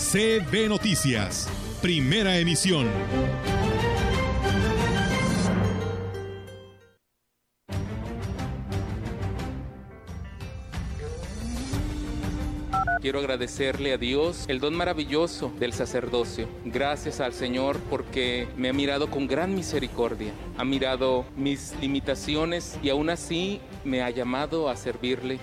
CB Noticias, primera emisión. Quiero agradecerle a Dios el don maravilloso del sacerdocio. Gracias al Señor porque me ha mirado con gran misericordia. Ha mirado mis limitaciones y aún así me ha llamado a servirle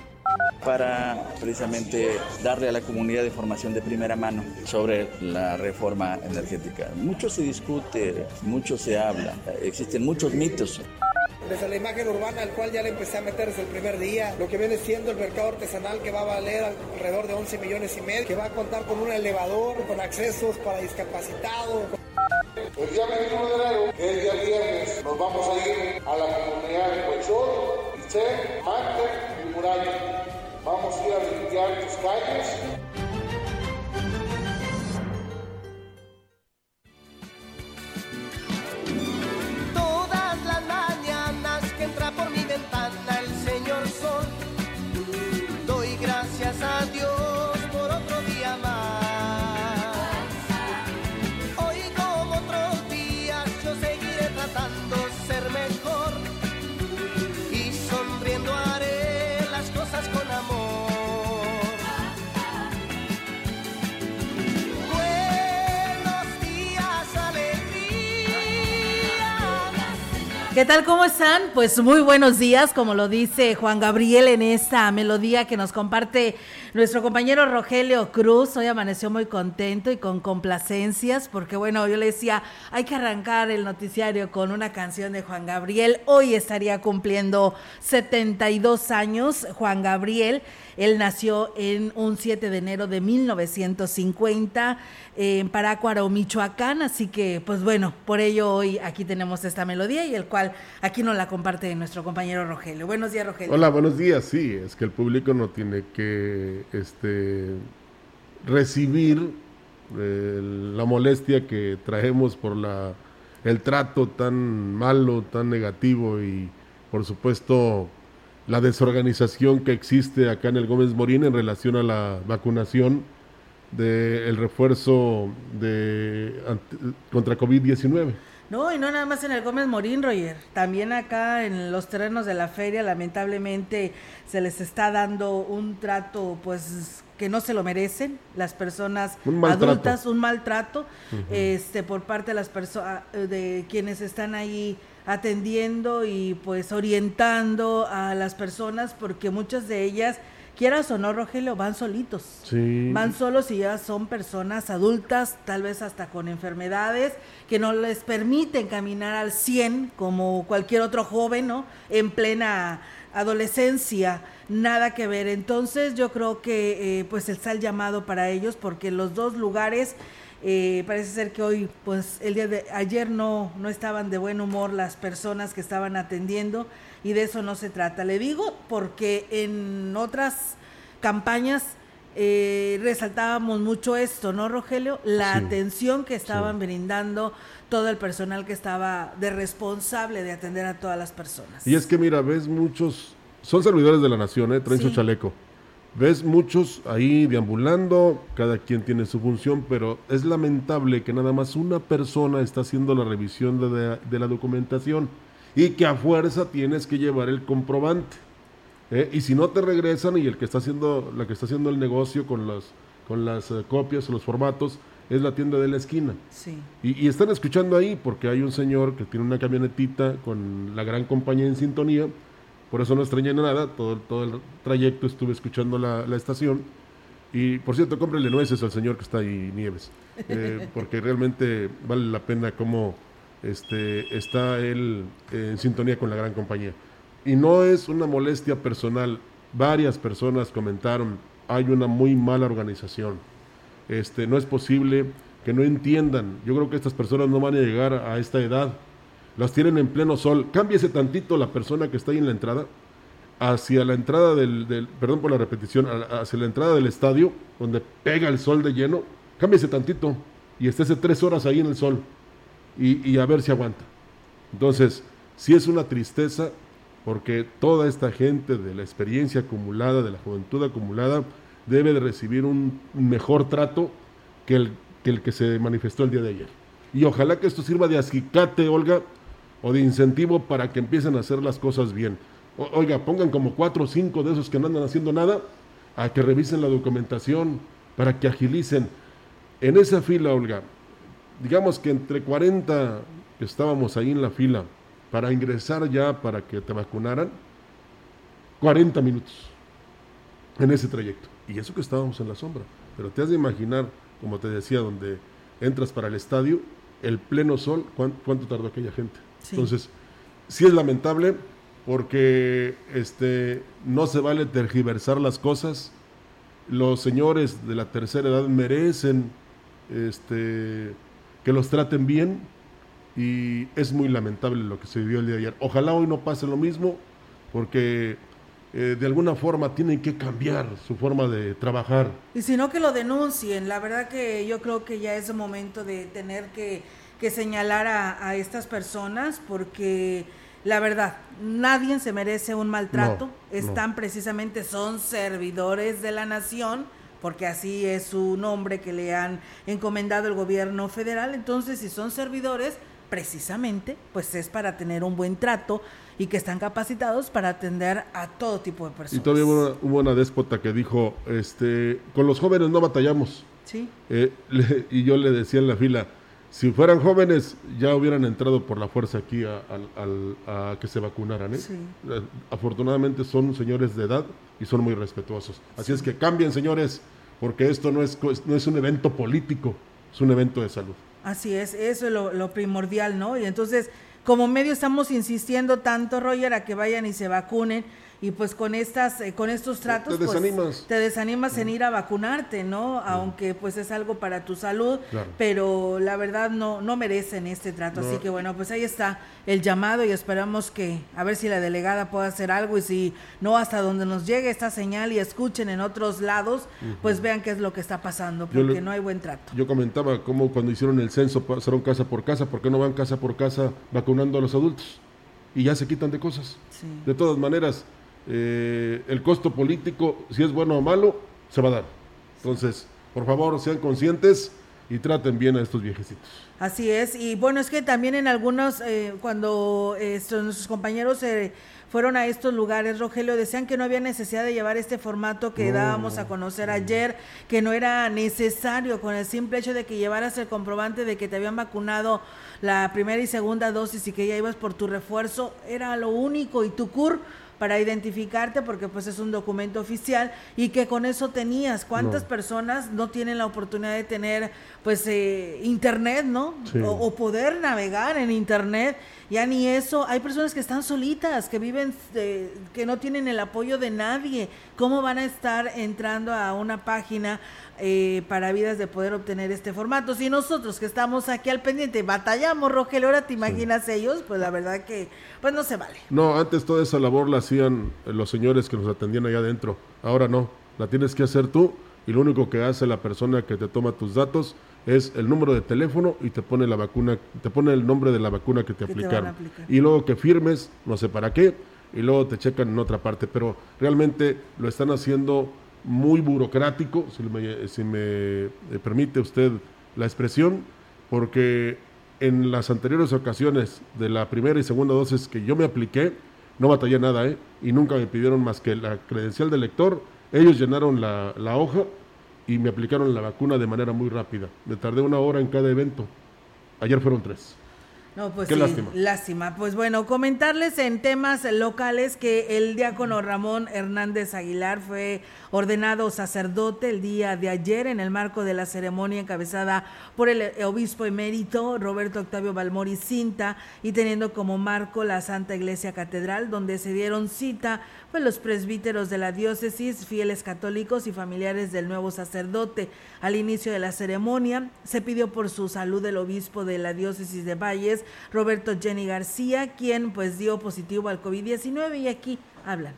para precisamente darle a la comunidad información de primera mano sobre la reforma energética. Mucho se discute, mucho se habla, existen muchos mitos desde la imagen urbana, al cual ya le empecé a meter desde el primer día, lo que viene siendo el mercado artesanal que va a valer alrededor de 11 millones y medio, que va a contar con un elevador, con accesos para discapacitados. El día 21 de enero, que es el día viernes, nos vamos a ir a la comunidad de Huechol, Itzé, Mante y Muralla. Vamos a ir a limpiar tus calles ¿Qué tal? ¿Cómo están? Pues muy buenos días, como lo dice Juan Gabriel en esta melodía que nos comparte nuestro compañero Rogelio Cruz. Hoy amaneció muy contento y con complacencias, porque bueno, yo le decía, hay que arrancar el noticiario con una canción de Juan Gabriel. Hoy estaría cumpliendo 72 años Juan Gabriel. Él nació en un 7 de enero de 1950 en Parácuaro, Michoacán, así que pues bueno, por ello hoy aquí tenemos esta melodía y el cual aquí nos la comparte nuestro compañero Rogelio. Buenos días, Rogelio. Hola, buenos días. Sí, es que el público no tiene que este, recibir eh, la molestia que traemos por la, el trato tan malo, tan negativo y por supuesto la desorganización que existe acá en el Gómez Morín en relación a la vacunación del refuerzo de, contra COVID-19. No, y no nada más en el Gómez Morín, Roger. También acá en los terrenos de la feria, lamentablemente, se les está dando un trato, pues, que no se lo merecen. Las personas adultas, un maltrato, este, por parte de las personas, de quienes están ahí atendiendo y pues orientando a las personas, porque muchas de ellas quieras o no, Rogelio, van solitos. Sí. Van solos y ya son personas adultas, tal vez hasta con enfermedades, que no les permiten caminar al 100 como cualquier otro joven, ¿no? En plena adolescencia, nada que ver. Entonces yo creo que eh, pues está el llamado para ellos porque los dos lugares eh, parece ser que hoy, pues el día de ayer no, no estaban de buen humor las personas que estaban atendiendo y de eso no se trata. Le digo porque en otras campañas eh, resaltábamos mucho esto, ¿no, Rogelio? La atención que estaban brindando todo el personal que estaba de responsable de atender a todas las personas. Y es que mira, ves muchos, son servidores de la nación, ¿eh? traen su chaleco. Ves muchos ahí deambulando, cada quien tiene su función, pero es lamentable que nada más una persona está haciendo la revisión de la documentación y que a fuerza tienes que llevar el comprobante. ¿eh? Y si no te regresan y el que está haciendo, la que está haciendo el negocio con las, con las eh, copias o los formatos es la tienda de la esquina. Sí. Y, están escuchando ahí porque hay un señor que tiene una camionetita con la gran compañía en sintonía. Por eso no extrañé nada, todo, todo el trayecto estuve escuchando la, estación. Y por cierto, cómprele nueces al señor que está ahí, Nieves, eh, porque realmente vale la pena como este, está él en sintonía con la gran compañía. Y no es una molestia personal. Varias personas comentaron, hay una muy mala organización. este, no es posible que no entiendan. Yo creo que estas personas no van a llegar a esta edad. Las tienen en pleno sol. Cámbiese tantito la persona que está ahí en la entrada hacia la entrada del, perdón por la repetición, hacia la entrada del estadio, donde pega el sol de lleno, cámbiese tantito y estése tres horas ahí en el sol y, a ver si aguanta. Entonces, si es una tristeza porque toda esta gente de la experiencia acumulada, de la juventud acumulada, debe de recibir un mejor trato que el que, se manifestó el día de ayer. Y ojalá que esto sirva de acicate, Olga, o de incentivo para que empiecen a hacer las cosas bien. oiga, pongan como cuatro o cinco de esos que no andan haciendo nada a que revisen la documentación para que agilicen. En esa fila, Olga, digamos que entre 40 que estábamos ahí en la fila, para ingresar ya para que te vacunaran 40 minutos en ese trayecto. Y eso que estábamos en la sombra. Pero te has de imaginar, como te decía, donde entras para el estadio, el pleno sol, ¿cuánto, tardó aquella gente? Entonces, sí es lamentable porque este, no se vale tergiversar las cosas. Los señores de la tercera edad merecen este, que los traten bien, y es muy lamentable lo que se vivió el día de ayer. Ojalá hoy no pase lo mismo, porque eh, de alguna forma tienen que cambiar su forma de trabajar. Y si no, que lo denuncien. La verdad que yo creo que ya es momento de tener que, señalar a, estas personas, porque la verdad, nadie se merece un maltrato. Están precisamente, son servidores de la nación porque así es su nombre que le han encomendado el gobierno federal. Entonces, si son servidores, precisamente pues es para tener un buen trato y que están capacitados para atender a todo tipo de personas. Y todavía hubo una, déspota que dijo, este, con los jóvenes no batallamos. Sí. Eh, y yo le decía en la fila, si fueran jóvenes ya hubieran entrado por la fuerza aquí a, que se vacunaran. ¿eh? Eh, afortunadamente son señores de edad y son muy respetuosos. Así es que cambien, señores, porque esto no es, no es un evento político, es un evento de salud. Así es, eso es lo, primordial, ¿no? Y entonces, como medio estamos insistiendo tanto, Roger, a que vayan y se vacunen y pues con estas eh, con estos tratos te pues, desanimas, te desanimas en ir a vacunarte no aunque pues es algo para tu salud pero la verdad no no merecen este trato. Así que bueno pues ahí está el llamado y esperamos que a ver si la delegada puede hacer algo y si no hasta donde nos llegue esta señal y escuchen en otros lados pues vean qué es lo que está pasando porque no hay buen trato. yo comentaba cómo cuando hicieron el censo pasaron casa por casa ¿por qué no van casa por casa vacunando a los adultos y ya se quitan de cosas de todas maneras eh, el costo político, si es bueno o malo, se va a dar. Entonces, por favor, sean conscientes y traten bien a estos viejecitos. Así es, y bueno, es que también en algunos, eh, cuando estos, nuestros compañeros se fueron a estos lugares, Rogelio, decían que no había necesidad de llevar este formato que dábamos a conocer ayer, que no era necesario con el simple hecho de que llevaras el comprobante de que te habían vacunado la primera y segunda dosis y que ya ibas por tu refuerzo, era lo único, y tu CUR para identificarte porque pues es un documento oficial y que con eso tenías. ¿Cuántas personas no tienen la oportunidad de tener pues eh, internet, ¿no? O, poder navegar en internet. Ya ni eso, hay personas que están solitas, que viven, eh, que no tienen el apoyo de nadie. ¿Cómo van a estar entrando a una página eh, para vidas de poder obtener este formato? Si nosotros que estamos aquí al pendiente batallamos, Rogelio, ahora te imaginas ellos, pues la verdad que pues no se vale. No, antes toda esa labor la hacían los señores que nos atendían allá adentro. Ahora no, la tienes que hacer tú y lo único que hace la persona que te toma tus datos es el número de teléfono y te pone la vacuna, te pone el nombre de la vacuna que te aplicaron. y luego que firmes, no sé para qué, y luego te checan en otra parte, pero realmente lo están haciendo muy burocrático, si me, si me eh, permite usted la expresión, porque en las anteriores ocasiones de la primera y segunda dosis que yo me apliqué, no batallé nada, ¿eh? Y nunca me pidieron más que la credencial del lector, ellos llenaron la, la hoja y me aplicaron la vacuna de manera muy rápida. Me tardé una hora en cada evento. Ayer fueron tres. No, pues Qué sí, lástima. lástima. Pues bueno, comentarles en temas locales que el diácono Ramón Hernández Aguilar fue ordenado sacerdote el día de ayer en el marco de la ceremonia encabezada por el obispo emérito Roberto Octavio Balmori Cinta y teniendo como marco la Santa Iglesia Catedral, donde se dieron cita pues los presbíteros de la diócesis, fieles católicos y familiares del nuevo sacerdote. Al inicio de la ceremonia se pidió por su salud el obispo de la diócesis de Valles, Roberto Jenny García, quien pues dio positivo al COVID-19 y aquí hablan.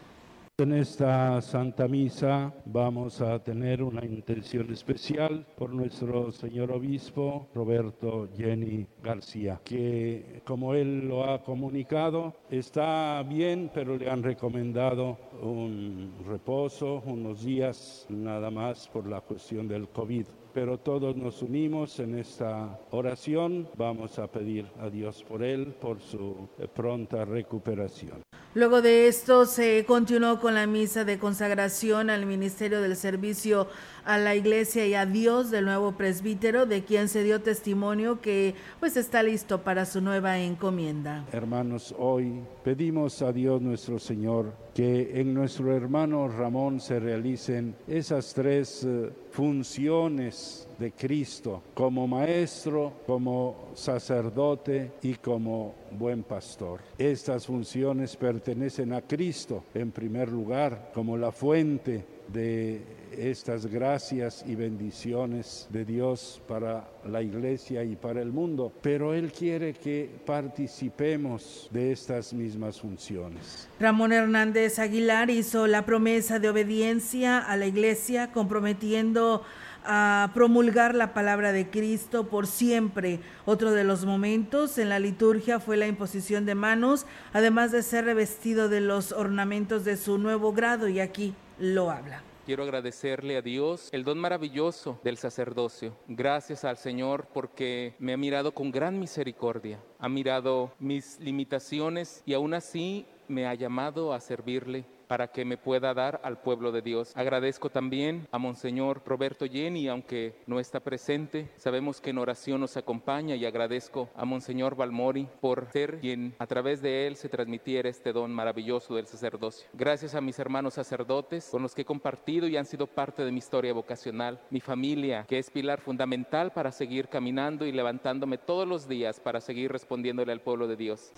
En esta Santa Misa vamos a tener una intención especial por nuestro señor obispo Roberto Jenny García, que como él lo ha comunicado, está bien, pero le han recomendado un reposo, unos días nada más por la cuestión del COVID pero todos nos unimos en esta oración. Vamos a pedir a Dios por él, por su pronta recuperación. Luego de esto se continuó con la misa de consagración al Ministerio del Servicio a la Iglesia y a Dios del nuevo presbítero, de quien se dio testimonio que pues está listo para su nueva encomienda. Hermanos, hoy pedimos a Dios nuestro Señor que en nuestro hermano Ramón se realicen esas tres eh, funciones de Cristo como maestro, como sacerdote y como buen pastor. Estas funciones pertenecen a Cristo en primer lugar como la fuente de estas gracias y bendiciones de Dios para la iglesia y para el mundo, pero Él quiere que participemos de estas mismas funciones. Ramón Hernández Aguilar hizo la promesa de obediencia a la iglesia, comprometiendo a promulgar la palabra de Cristo por siempre. Otro de los momentos en la liturgia fue la imposición de manos, además de ser revestido de los ornamentos de su nuevo grado, y aquí lo habla quiero agradecerle a Dios el don maravilloso del sacerdocio. Gracias al Señor porque me ha mirado con gran misericordia, ha mirado mis limitaciones y aún así me ha llamado a servirle para que me pueda dar al pueblo de Dios. Agradezco también a Monseñor Roberto Jenny, aunque no está presente, sabemos que en oración nos acompaña y agradezco a Monseñor Balmori por ser quien a través de él se transmitiera este don maravilloso del sacerdocio. Gracias a mis hermanos sacerdotes con los que he compartido y han sido parte de mi historia vocacional, mi familia, que es pilar fundamental para seguir caminando y levantándome todos los días para seguir respondiéndole al pueblo de Dios.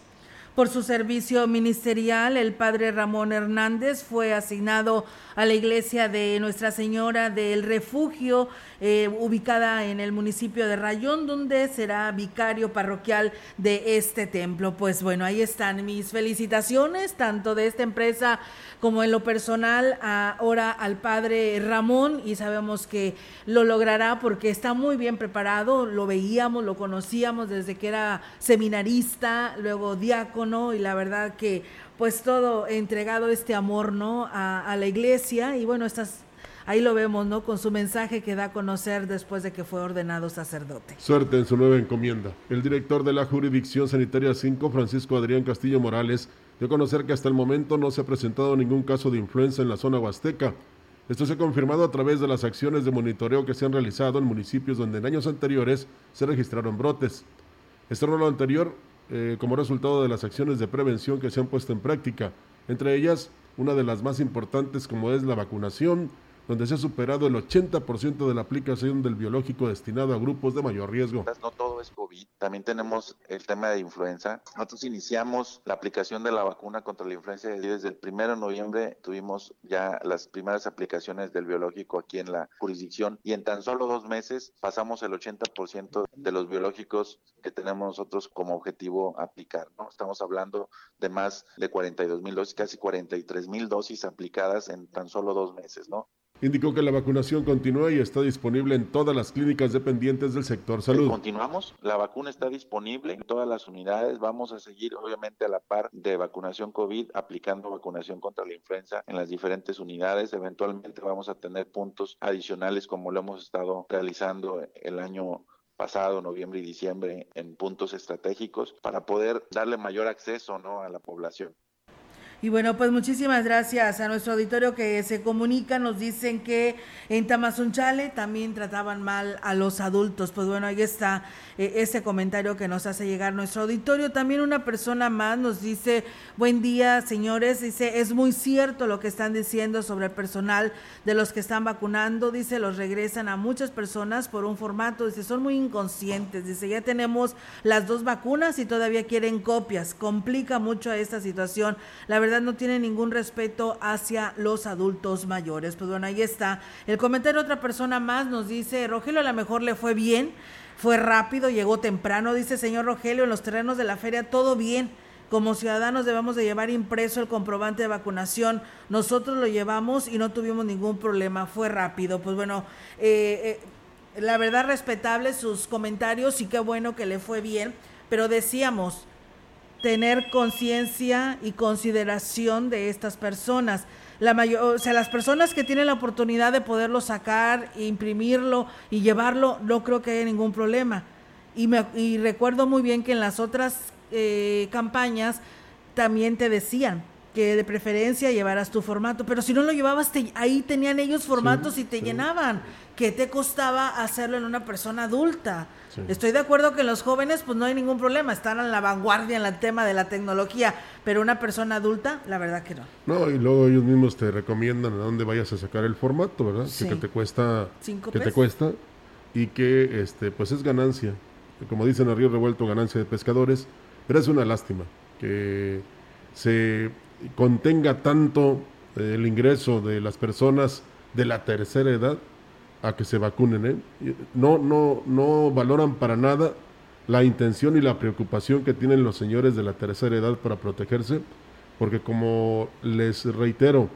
Por su servicio ministerial, el padre Ramón Hernández fue asignado a la iglesia de Nuestra Señora del Refugio, eh, ubicada en el municipio de Rayón, donde será vicario parroquial de este templo. Pues bueno, ahí están mis felicitaciones, tanto de esta empresa como en lo personal, ahora al padre Ramón, y sabemos que lo logrará porque está muy bien preparado, lo veíamos, lo conocíamos desde que era seminarista, luego diácono, y la verdad que pues todo entregado este amor, ¿no? A, la iglesia y bueno, estas ahí lo vemos, ¿no? Con su mensaje que da a conocer después de que fue ordenado sacerdote. Suerte en su nueva encomienda. El director de la Jurisdicción Sanitaria 5, Francisco Adrián Castillo Morales, dio a conocer que hasta el momento no se ha presentado ningún caso de influenza en la zona huasteca. Esto se ha confirmado a través de las acciones de monitoreo que se han realizado en municipios donde en años anteriores se registraron brotes. Esto lo anterior eh, como resultado de las acciones de prevención que se han puesto en práctica, entre ellas una de las más importantes como es la vacunación, donde se ha superado el 80% de la aplicación del biológico destinado a grupos de mayor riesgo. No todo es COVID, también tenemos el tema de influenza. Nosotros iniciamos la aplicación de la vacuna contra la influenza desde el 1 de noviembre tuvimos ya las primeras aplicaciones del biológico aquí en la jurisdicción y en tan solo dos meses pasamos el 80% de los biológicos que tenemos nosotros como objetivo aplicar. ¿no? Estamos hablando de más de 42 mil dosis, casi 43 mil dosis aplicadas en tan solo dos meses. ¿no? Indicó que la vacunación continúa y está disponible en todas las clínicas dependientes del sector salud. Continuamos, la vacuna está disponible en todas las unidades. Vamos a seguir, obviamente, a la par de vacunación COVID, aplicando vacunación contra la influenza en las diferentes unidades. Eventualmente vamos a tener puntos adicionales como lo hemos estado realizando el año pasado, noviembre y diciembre, en puntos estratégicos para poder darle mayor acceso ¿no? a la población. Y bueno, pues muchísimas gracias a nuestro auditorio que se comunica. Nos dicen que en Tamazunchale también trataban mal a los adultos. Pues bueno, ahí está eh, ese comentario que nos hace llegar nuestro auditorio. También una persona más nos dice, buen día, señores. Dice, es muy cierto lo que están diciendo sobre el personal de los que están vacunando. Dice, los regresan a muchas personas por un formato. Dice, son muy inconscientes. Dice, ya tenemos las dos vacunas y todavía quieren copias. Complica mucho esta situación. La verdad no tiene ningún respeto hacia los adultos mayores. Pues bueno, ahí está. El comentario de otra persona más nos dice, Rogelio a lo mejor le fue bien, fue rápido, llegó temprano, dice señor Rogelio, en los terrenos de la feria todo bien. Como ciudadanos debemos de llevar impreso el comprobante de vacunación. Nosotros lo llevamos y no tuvimos ningún problema, fue rápido. Pues bueno, eh, eh, la verdad respetable sus comentarios y qué bueno que le fue bien, pero decíamos, tener conciencia y consideración de estas personas. La mayor, o sea, las personas que tienen la oportunidad de poderlo sacar, imprimirlo y llevarlo, no creo que haya ningún problema. Y, me, y recuerdo muy bien que en las otras eh, campañas también te decían que de preferencia llevaras tu formato, pero si no lo llevabas, ahí tenían ellos formatos y te llenaban. ¿Qué te costaba hacerlo en una persona adulta? Estoy de acuerdo que los jóvenes pues no hay ningún problema, están en la vanguardia en el tema de la tecnología, pero una persona adulta, la verdad que no. No, y luego ellos mismos te recomiendan a dónde vayas a sacar el formato, ¿verdad? Que, te cuesta que te cuesta y que este pues es ganancia. Como dicen a Río Revuelto, ganancia de pescadores, pero es una lástima que se contenga tanto el ingreso de las personas de la tercera edad a que se vacunen. ¿eh? No, no, no valoran para nada la intención y la preocupación que tienen los señores de la tercera edad para protegerse, porque como les reitero,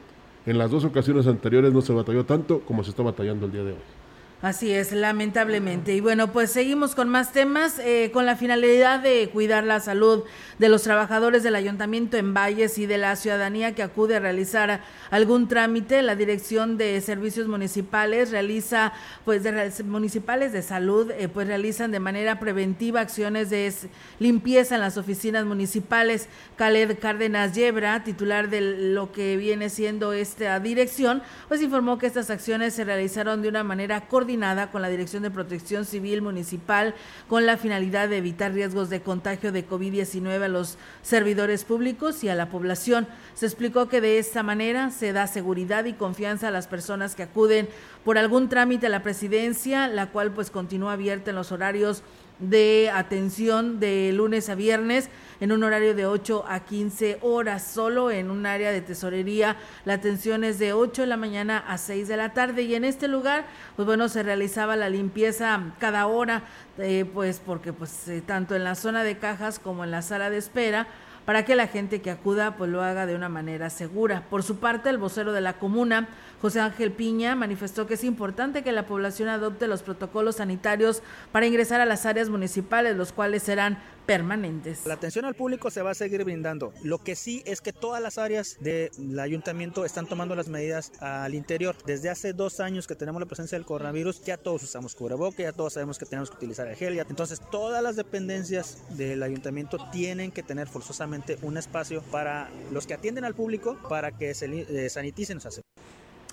en las dos ocasiones anteriores no se batalló tanto como se está batallando el día de hoy. Así es, lamentablemente. Y bueno, pues seguimos con más temas, eh, con la finalidad de cuidar la salud de los trabajadores del ayuntamiento en Valles y de la ciudadanía que acude a realizar algún trámite. La Dirección de Servicios Municipales realiza, pues, de, municipales de salud, eh, pues realizan de manera preventiva acciones de limpieza en las oficinas municipales. Khaled Cárdenas Yebra, titular de lo que viene siendo esta dirección, pues informó que estas acciones se realizaron de una manera coordinada con la Dirección de Protección Civil Municipal con la finalidad de evitar riesgos de contagio de COVID-19 a los servidores públicos y a la población. Se explicó que de esta manera se da seguridad y confianza a las personas que acuden por algún trámite a la presidencia, la cual pues continúa abierta en los horarios de atención de lunes a viernes en un horario de 8 a 15 horas. Solo en un área de tesorería la atención es de 8 de la mañana a 6 de la tarde y en este lugar pues bueno se realizaba la limpieza cada hora eh, pues porque pues eh, tanto en la zona de cajas como en la sala de espera para que la gente que acuda pues lo haga de una manera segura. Por su parte, el vocero de la comuna, José Ángel Piña, manifestó que es importante que la población adopte los protocolos sanitarios para ingresar a las áreas municipales, los cuales serán permanentes. La atención al público se va a seguir brindando. Lo que sí es que todas las áreas del ayuntamiento están tomando las medidas al interior. Desde hace dos años que tenemos la presencia del coronavirus, ya todos usamos cubreboca, ya todos sabemos que tenemos que utilizar el gel. Entonces, todas las dependencias del ayuntamiento tienen que tener forzosamente un espacio para los que atienden al público para que se eh, saniticen. O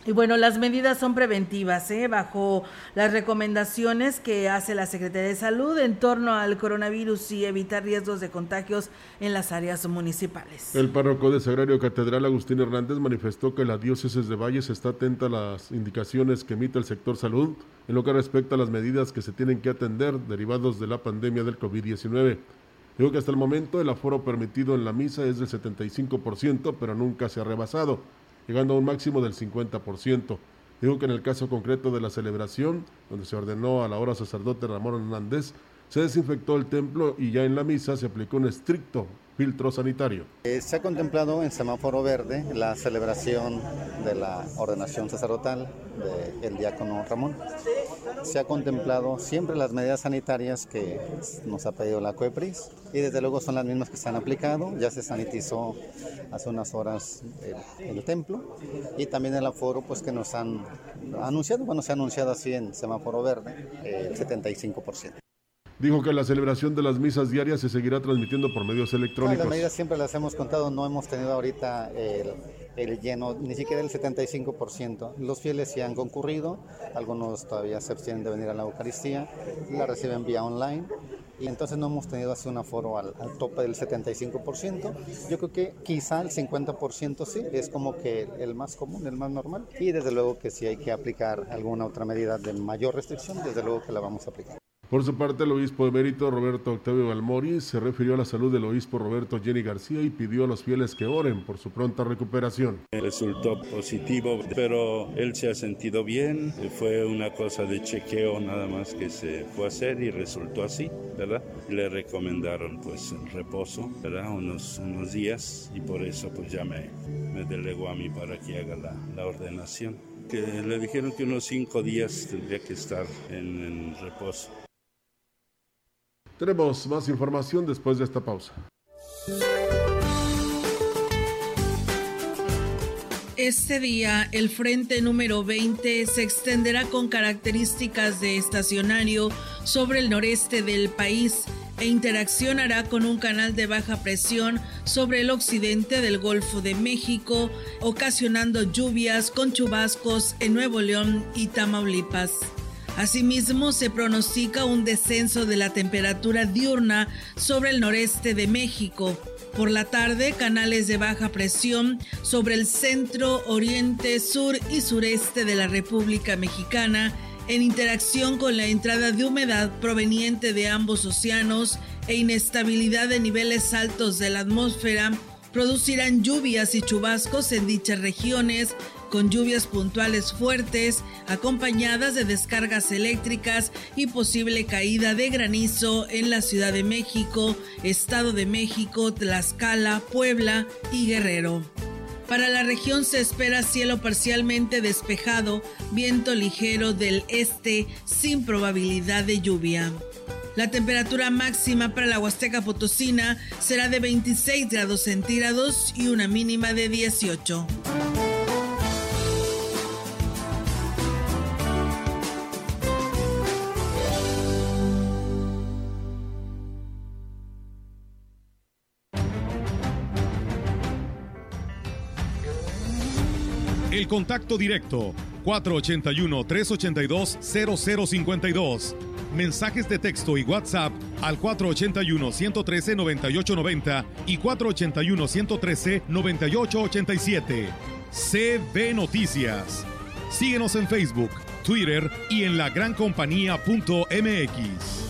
y bueno, las medidas son preventivas, ¿eh? bajo las recomendaciones que hace la Secretaría de Salud en torno al coronavirus y evitar riesgos de contagios en las áreas municipales. El párroco de Sagrario Catedral, Agustín Hernández, manifestó que la diócesis de Valles está atenta a las indicaciones que emite el sector salud en lo que respecta a las medidas que se tienen que atender derivados de la pandemia del COVID-19. Digo que hasta el momento el aforo permitido en la misa es del 75%, pero nunca se ha rebasado llegando a un máximo del 50%. Digo que en el caso concreto de la celebración, donde se ordenó a la hora sacerdote Ramón Hernández, se desinfectó el templo y ya en la misa se aplicó un estricto filtro sanitario. Eh, se ha contemplado en semáforo verde la celebración de la ordenación sacerdotal del diácono Ramón. Se ha contemplado siempre las medidas sanitarias que nos ha pedido la COEPRIS y desde luego son las mismas que se han aplicado. Ya se sanitizó hace unas horas el, el templo y también el aforo pues que nos han anunciado, bueno se ha anunciado así en semáforo verde, el 75%. Dijo que la celebración de las misas diarias se seguirá transmitiendo por medios electrónicos. las medidas siempre las hemos contado, no hemos tenido ahorita el, el lleno, ni siquiera el 75%. Los fieles sí han concurrido, algunos todavía se abstienen de venir a la Eucaristía, la reciben vía online y entonces no hemos tenido así un aforo al, al tope del 75%. Yo creo que quizá el 50% sí, es como que el más común, el más normal. Y desde luego que si hay que aplicar alguna otra medida de mayor restricción, desde luego que la vamos a aplicar. Por su parte, el obispo emérito Roberto Octavio Balmori se refirió a la salud del obispo Roberto Jenny García y pidió a los fieles que oren por su pronta recuperación. Resultó positivo, pero él se ha sentido bien. Fue una cosa de chequeo nada más que se fue a hacer y resultó así, ¿verdad? Le recomendaron pues reposo, ¿verdad? Unos, unos días y por eso pues ya me, me delegó a mí para que haga la, la ordenación. Que le dijeron que unos cinco días tendría que estar en, en reposo. Tenemos más información después de esta pausa. Este día, el frente número 20 se extenderá con características de estacionario sobre el noreste del país e interaccionará con un canal de baja presión sobre el occidente del Golfo de México, ocasionando lluvias con chubascos en Nuevo León y Tamaulipas. Asimismo, se pronostica un descenso de la temperatura diurna sobre el noreste de México. Por la tarde, canales de baja presión sobre el centro, oriente, sur y sureste de la República Mexicana en interacción con la entrada de humedad proveniente de ambos océanos e inestabilidad de niveles altos de la atmósfera producirán lluvias y chubascos en dichas regiones con lluvias puntuales fuertes, acompañadas de descargas eléctricas y posible caída de granizo en la Ciudad de México, Estado de México, Tlaxcala, Puebla y Guerrero. Para la región se espera cielo parcialmente despejado, viento ligero del este sin probabilidad de lluvia. La temperatura máxima para la Huasteca Potosina será de 26 grados centígrados y una mínima de 18. Contacto directo 481-382-0052. Mensajes de texto y WhatsApp al 481-113-9890 y 481-113-9887. CB Noticias. Síguenos en Facebook, Twitter y en lagrancompañía.mx.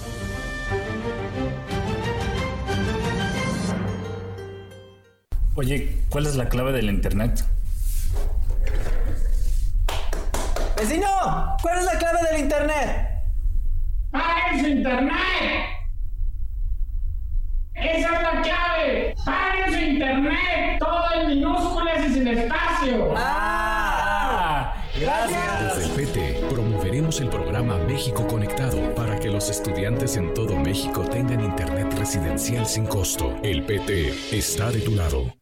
Oye, ¿cuál es la clave del internet? ¡Vecino! ¿Cuál es la clave del internet? ¡Paguen su internet! ¡Esa es la clave! ¡Paguen su internet! Todo en minúsculas y sin espacio. ¡Ah! Gracias. Desde el PT promoveremos el programa México Conectado para que los estudiantes en todo México tengan internet residencial sin costo. El PT está de tu lado.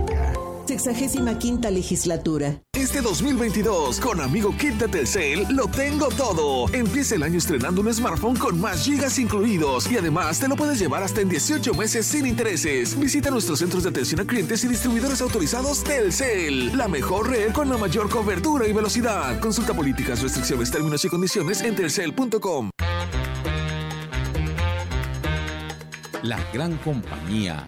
Sexagésima quinta legislatura. Este 2022, con amigo Kit de Telcel, lo tengo todo. Empieza el año estrenando un smartphone con más gigas incluidos y además te lo puedes llevar hasta en 18 meses sin intereses. Visita nuestros centros de atención a clientes y distribuidores autorizados Telcel. La mejor red con la mayor cobertura y velocidad. Consulta políticas, restricciones, términos y condiciones en telcel.com. La gran compañía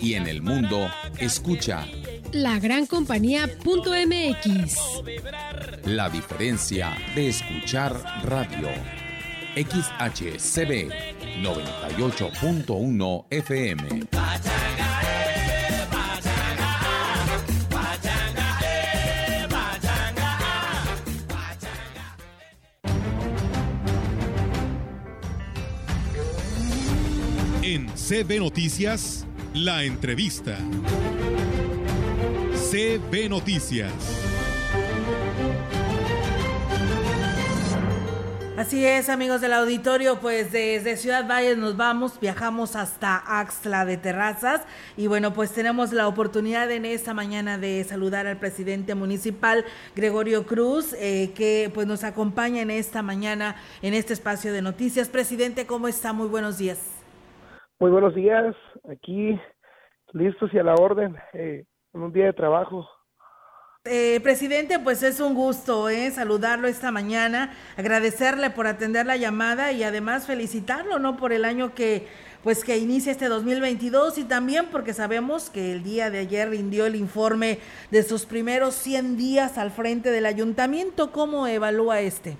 Y en el mundo, escucha la gran compañía.mx. La diferencia de escuchar radio. XHCB 98.1 FM. En CB Noticias, la entrevista. CB Noticias. Así es, amigos del auditorio, pues desde Ciudad Valles nos vamos, viajamos hasta Axtla de Terrazas y bueno, pues tenemos la oportunidad en esta mañana de saludar al presidente municipal Gregorio Cruz, eh, que pues nos acompaña en esta mañana en este espacio de noticias. Presidente, ¿cómo está? Muy buenos días. Muy buenos días, aquí listos y a la orden, eh, en un día de trabajo. Eh, presidente, pues es un gusto eh, saludarlo esta mañana, agradecerle por atender la llamada y además felicitarlo, ¿no? Por el año que, pues que inicia este 2022 y también porque sabemos que el día de ayer rindió el informe de sus primeros 100 días al frente del ayuntamiento. ¿Cómo evalúa este?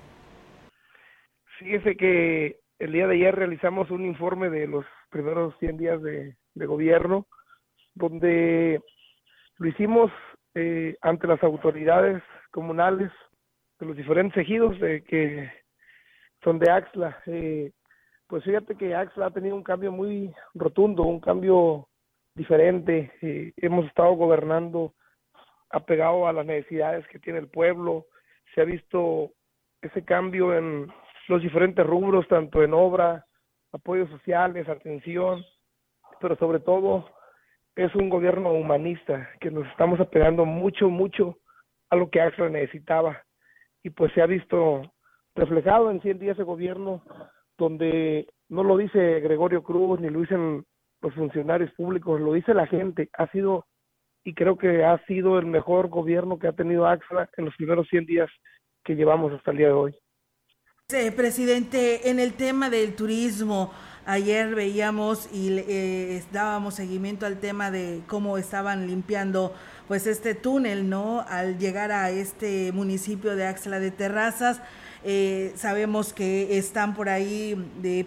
Fíjese que el día de ayer realizamos un informe de los primeros 100 días de, gobierno, donde lo hicimos eh, ante las autoridades comunales de los diferentes ejidos de que son de Axla. Eh, pues fíjate que Axla ha tenido un cambio muy rotundo, un cambio diferente. Eh, hemos estado gobernando apegado a las necesidades que tiene el pueblo. Se ha visto ese cambio en los diferentes rubros, tanto en obra, apoyos sociales, atención, pero sobre todo es un gobierno humanista que nos estamos apegando mucho, mucho a lo que AXA necesitaba. Y pues se ha visto reflejado en 100 días de gobierno donde no lo dice Gregorio Cruz ni lo dicen los funcionarios públicos, lo dice la gente. Ha sido y creo que ha sido el mejor gobierno que ha tenido AXA en los primeros 100 días que llevamos hasta el día de hoy. Eh, presidente, en el tema del turismo, ayer veíamos y eh, dábamos seguimiento al tema de cómo estaban limpiando pues este túnel, ¿no? Al llegar a este municipio de Axla de Terrazas, eh, sabemos que están por ahí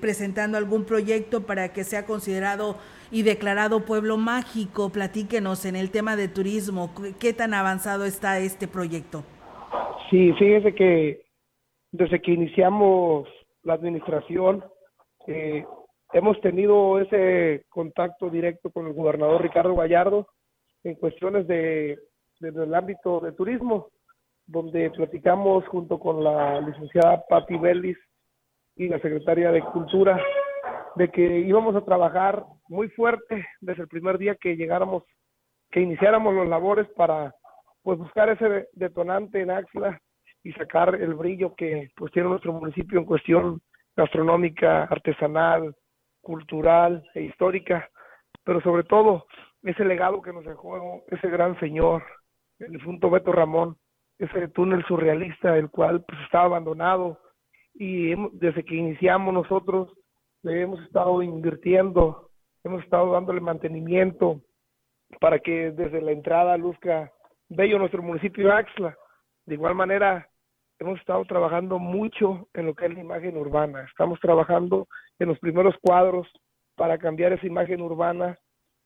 presentando algún proyecto para que sea considerado y declarado pueblo mágico. Platíquenos en el tema de turismo, ¿qué tan avanzado está este proyecto? Sí, fíjese que desde que iniciamos la administración, eh, hemos tenido ese contacto directo con el gobernador Ricardo Gallardo en cuestiones de, del ámbito de turismo, donde platicamos junto con la licenciada Patti Bellis y la secretaria de Cultura de que íbamos a trabajar muy fuerte desde el primer día que llegáramos, que iniciáramos los labores para pues buscar ese detonante en Axla y sacar el brillo que pues tiene nuestro municipio en cuestión gastronómica, artesanal, cultural e histórica, pero sobre todo ese legado que nos dejó ese gran señor, el difunto Beto Ramón, ese túnel surrealista, el cual pues estaba abandonado y desde que iniciamos nosotros le hemos estado invirtiendo, hemos estado dándole mantenimiento para que desde la entrada luzca bello nuestro municipio de Axla. De igual manera, hemos estado trabajando mucho en lo que es la imagen urbana. Estamos trabajando en los primeros cuadros para cambiar esa imagen urbana,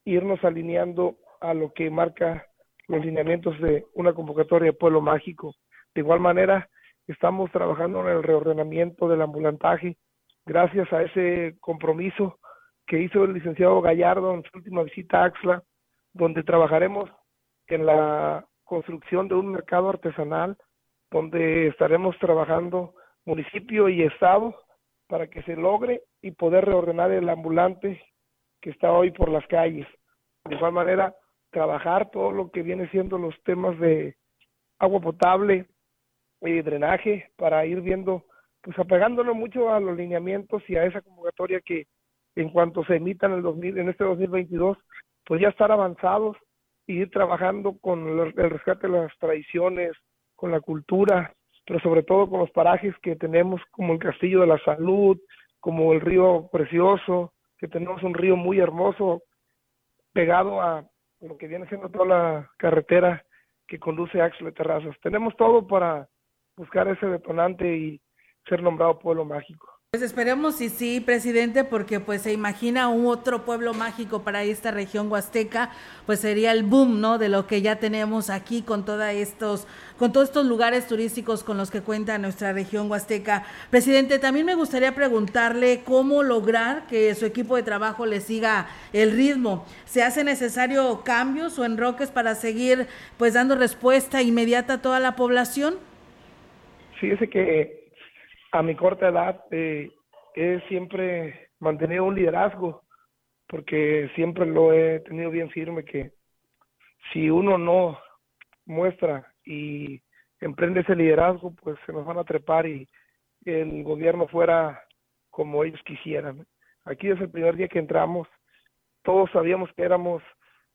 irnos alineando a lo que marca los lineamientos de una convocatoria de pueblo mágico. De igual manera, estamos trabajando en el reordenamiento del ambulantaje, gracias a ese compromiso que hizo el licenciado Gallardo en su última visita a Axla, donde trabajaremos en la construcción de un mercado artesanal donde estaremos trabajando municipio y estado para que se logre y poder reordenar el ambulante que está hoy por las calles. De igual manera, trabajar todo lo que viene siendo los temas de agua potable y drenaje para ir viendo, pues apegándonos mucho a los lineamientos y a esa convocatoria que en cuanto se emita en el 2000, en este 2022, pues ya estar avanzados y ir trabajando con el rescate de las tradiciones, con la cultura, pero sobre todo con los parajes que tenemos como el Castillo de la Salud, como el río Precioso, que tenemos un río muy hermoso, pegado a lo que viene siendo toda la carretera que conduce a Axel Terrazas. Tenemos todo para buscar ese detonante y ser nombrado pueblo mágico. Pues esperemos y sí, presidente, porque pues se imagina un otro pueblo mágico para esta región huasteca, pues sería el boom, ¿no? De lo que ya tenemos aquí con todos estos, con todos estos lugares turísticos con los que cuenta nuestra región huasteca. Presidente, también me gustaría preguntarle cómo lograr que su equipo de trabajo le siga el ritmo. ¿Se hace necesario cambios o enroques para seguir pues dando respuesta inmediata a toda la población? Fíjese que a mi corta edad eh, he siempre mantenido un liderazgo, porque siempre lo he tenido bien firme que si uno no muestra y emprende ese liderazgo, pues se nos van a trepar y el gobierno fuera como ellos quisieran. Aquí desde el primer día que entramos, todos sabíamos que éramos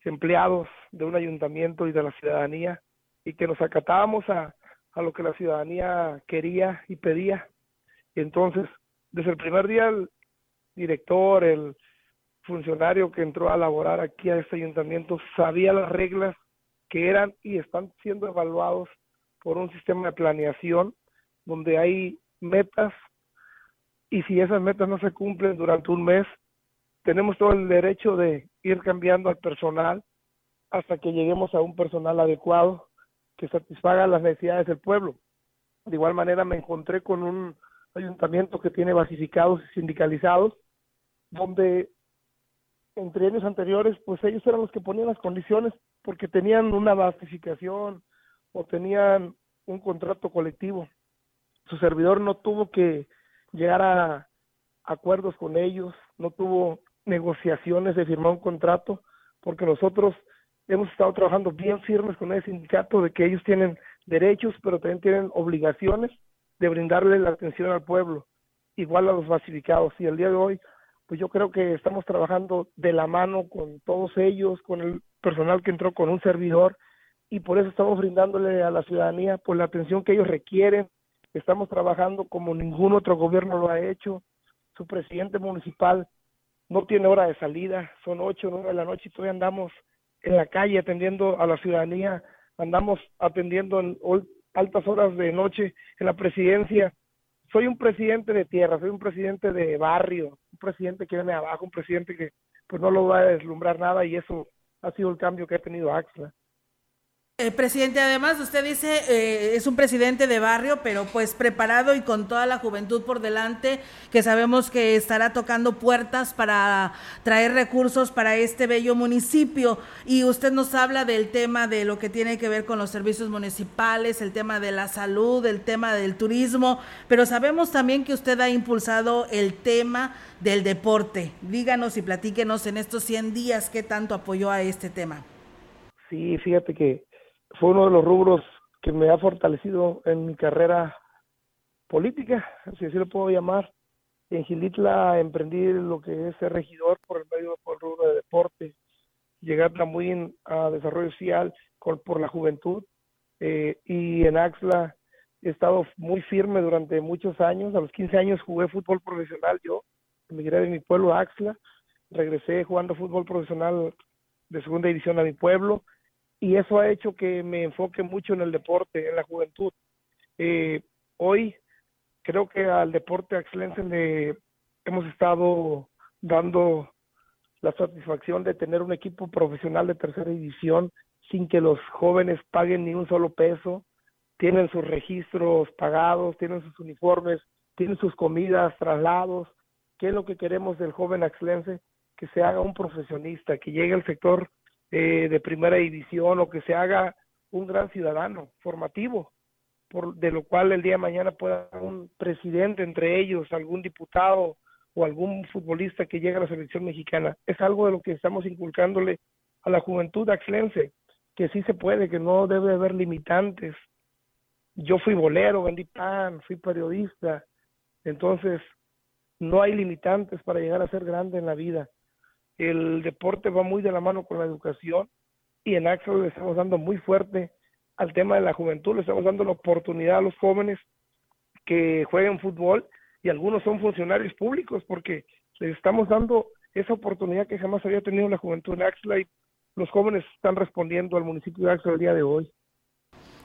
empleados de un ayuntamiento y de la ciudadanía y que nos acatábamos a, a lo que la ciudadanía quería y pedía entonces, desde el primer día, el director, el funcionario que entró a laborar aquí a este ayuntamiento sabía las reglas que eran y están siendo evaluados por un sistema de planeación donde hay metas y si esas metas no se cumplen durante un mes, tenemos todo el derecho de ir cambiando al personal hasta que lleguemos a un personal adecuado que satisfaga las necesidades del pueblo. De igual manera me encontré con un ayuntamiento que tiene basificados y sindicalizados, donde entre años anteriores, pues ellos eran los que ponían las condiciones porque tenían una basificación o tenían un contrato colectivo. Su servidor no tuvo que llegar a acuerdos con ellos, no tuvo negociaciones de firmar un contrato, porque nosotros hemos estado trabajando bien firmes con el sindicato de que ellos tienen derechos, pero también tienen obligaciones de brindarle la atención al pueblo, igual a los basificados. Y el día de hoy, pues yo creo que estamos trabajando de la mano con todos ellos, con el personal que entró con un servidor, y por eso estamos brindándole a la ciudadanía pues la atención que ellos requieren. Estamos trabajando como ningún otro gobierno lo ha hecho. Su presidente municipal no tiene hora de salida, son ocho nueve de la noche y todavía andamos en la calle atendiendo a la ciudadanía, andamos atendiendo en altas horas de noche en la presidencia. Soy un presidente de tierra, soy un presidente de barrio, un presidente que viene abajo, un presidente que pues no lo va a deslumbrar nada y eso ha sido el cambio que ha tenido Axla. Eh, presidente, además usted dice eh, es un presidente de barrio, pero pues preparado y con toda la juventud por delante, que sabemos que estará tocando puertas para traer recursos para este bello municipio. Y usted nos habla del tema de lo que tiene que ver con los servicios municipales, el tema de la salud, el tema del turismo, pero sabemos también que usted ha impulsado el tema del deporte. Díganos y platíquenos en estos 100 días qué tanto apoyó a este tema. Sí, fíjate que fue uno de los rubros que me ha fortalecido en mi carrera política, si así lo puedo llamar. En Gilitla emprendí lo que es ser regidor por el medio del rubro de deporte, llegar también a desarrollo social por la juventud eh, y en Axla he estado muy firme durante muchos años. A los 15 años jugué fútbol profesional yo, emigré de mi pueblo a Axla, regresé jugando fútbol profesional de segunda división a mi pueblo y eso ha hecho que me enfoque mucho en el deporte, en la juventud. Eh, hoy creo que al deporte excelense le hemos estado dando la satisfacción de tener un equipo profesional de tercera división sin que los jóvenes paguen ni un solo peso, tienen sus registros pagados, tienen sus uniformes, tienen sus comidas, traslados. ¿Qué es lo que queremos del joven excelense? Que se haga un profesionista, que llegue al sector eh, de primera división o que se haga un gran ciudadano formativo, por, de lo cual el día de mañana pueda un presidente entre ellos, algún diputado o algún futbolista que llegue a la selección mexicana. Es algo de lo que estamos inculcándole a la juventud axlense, que sí se puede, que no debe haber limitantes. Yo fui bolero, vendí pan, fui periodista, entonces no hay limitantes para llegar a ser grande en la vida el deporte va muy de la mano con la educación y en Axel le estamos dando muy fuerte al tema de la juventud, le estamos dando la oportunidad a los jóvenes que jueguen fútbol y algunos son funcionarios públicos porque les estamos dando esa oportunidad que jamás había tenido la juventud en Axla y los jóvenes están respondiendo al municipio de Axla el día de hoy.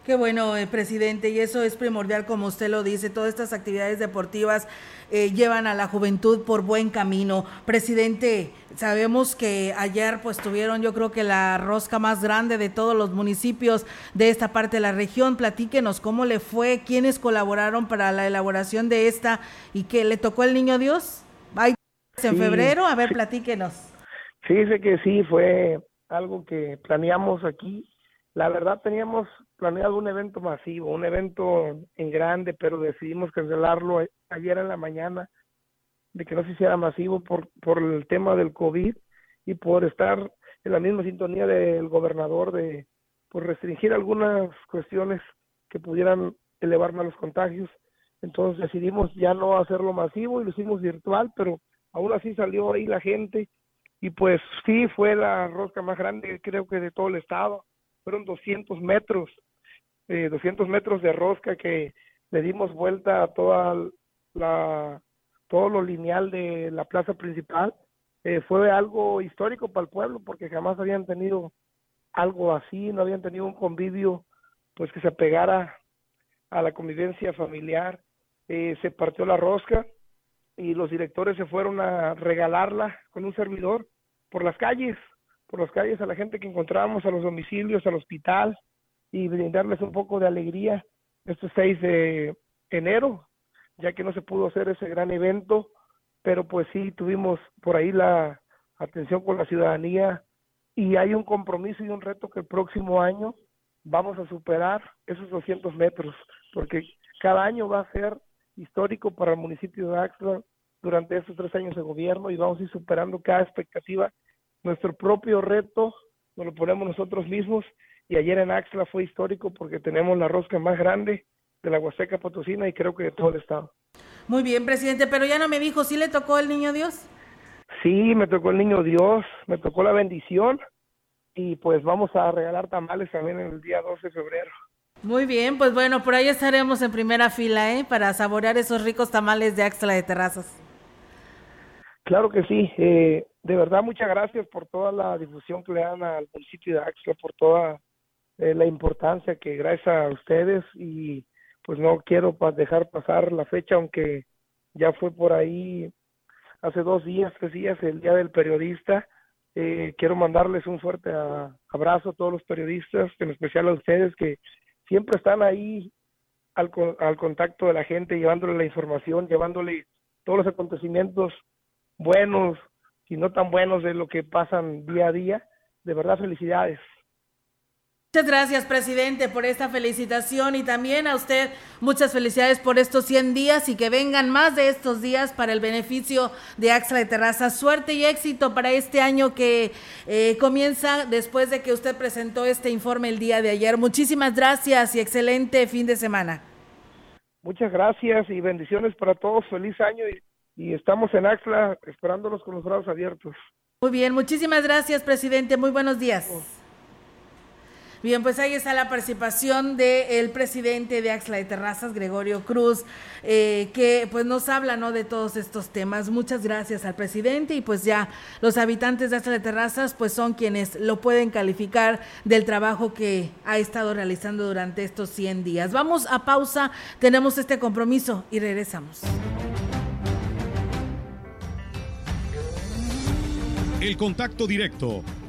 Qué bueno, eh, presidente, y eso es primordial, como usted lo dice, todas estas actividades deportivas eh, llevan a la juventud por buen camino. Presidente, sabemos que ayer pues tuvieron yo creo que la rosca más grande de todos los municipios de esta parte de la región. Platíquenos cómo le fue, quiénes colaboraron para la elaboración de esta y que le tocó el niño Dios. ¿Hay en febrero? A ver, platíquenos. Fíjese que sí, fue algo que planeamos aquí. La verdad teníamos planeado un evento masivo, un evento en grande, pero decidimos cancelarlo ayer en la mañana, de que no se hiciera masivo por, por el tema del COVID y por estar en la misma sintonía del gobernador de por restringir algunas cuestiones que pudieran elevar más los contagios. Entonces decidimos ya no hacerlo masivo y lo hicimos virtual, pero aún así salió ahí la gente y pues sí fue la rosca más grande creo que de todo el estado. Fueron 200 metros eh, 200 metros de rosca que le dimos vuelta a toda la todo lo lineal de la plaza principal eh, fue algo histórico para el pueblo porque jamás habían tenido algo así no habían tenido un convivio pues que se pegara a la convivencia familiar. Eh, se partió la rosca y los directores se fueron a regalarla con un servidor por las calles por las calles a la gente que encontrábamos a los domicilios al hospital y brindarles un poco de alegría este 6 de enero, ya que no se pudo hacer ese gran evento, pero pues sí tuvimos por ahí la atención con la ciudadanía y hay un compromiso y un reto que el próximo año vamos a superar esos 200 metros, porque cada año va a ser histórico para el municipio de Axla durante estos tres años de gobierno y vamos a ir superando cada expectativa. Nuestro propio reto nos lo ponemos nosotros mismos y ayer en Axla fue histórico porque tenemos la rosca más grande de la Huasteca Potosina y creo que de todo el estado. Muy bien, presidente, pero ya no me dijo, ¿sí le tocó el niño Dios? Sí, me tocó el niño Dios, me tocó la bendición y pues vamos a regalar tamales también el día 12 de febrero. Muy bien, pues bueno, por ahí estaremos en primera fila, ¿eh? Para saborear esos ricos tamales de Axla de Terrazas. Claro que sí. Eh, de verdad, muchas gracias por toda la difusión que le dan al municipio de Axla, por toda eh, la importancia que gracias a ustedes y pues no quiero dejar pasar la fecha, aunque ya fue por ahí hace dos días, tres días, el Día del Periodista. Eh, quiero mandarles un fuerte abrazo a todos los periodistas, en especial a ustedes que siempre están ahí al, al contacto de la gente, llevándole la información, llevándole todos los acontecimientos buenos y no tan buenos de lo que pasan día a día. De verdad, felicidades. Muchas gracias, presidente, por esta felicitación y también a usted muchas felicidades por estos 100 días y que vengan más de estos días para el beneficio de Axla de Terraza. Suerte y éxito para este año que eh, comienza después de que usted presentó este informe el día de ayer. Muchísimas gracias y excelente fin de semana. Muchas gracias y bendiciones para todos. Feliz año y, y estamos en Axla esperándolos con los brazos abiertos. Muy bien, muchísimas gracias, presidente. Muy buenos días. Bien, pues ahí está la participación del presidente de Axla de Terrazas, Gregorio Cruz, eh, que pues nos habla ¿no? de todos estos temas. Muchas gracias al presidente y pues ya los habitantes de Axla de Terrazas pues son quienes lo pueden calificar del trabajo que ha estado realizando durante estos 100 días. Vamos a pausa, tenemos este compromiso y regresamos. El contacto directo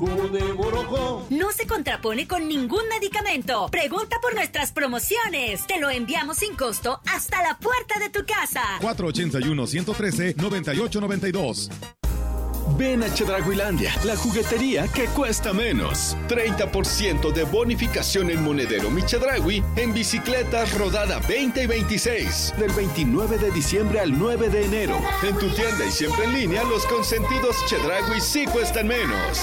Jugo de borojo. No se contrapone con ningún medicamento. Pregunta por nuestras promociones. Te lo enviamos sin costo hasta la puerta de tu casa. 481-113-9892. Ven a Chedraguilandia, la juguetería que cuesta menos. 30% de bonificación en monedero Michedragui en bicicletas rodada 20 y 26. Del 29 de diciembre al 9 de enero. En tu tienda y siempre en línea, los consentidos Chedragui sí cuestan menos.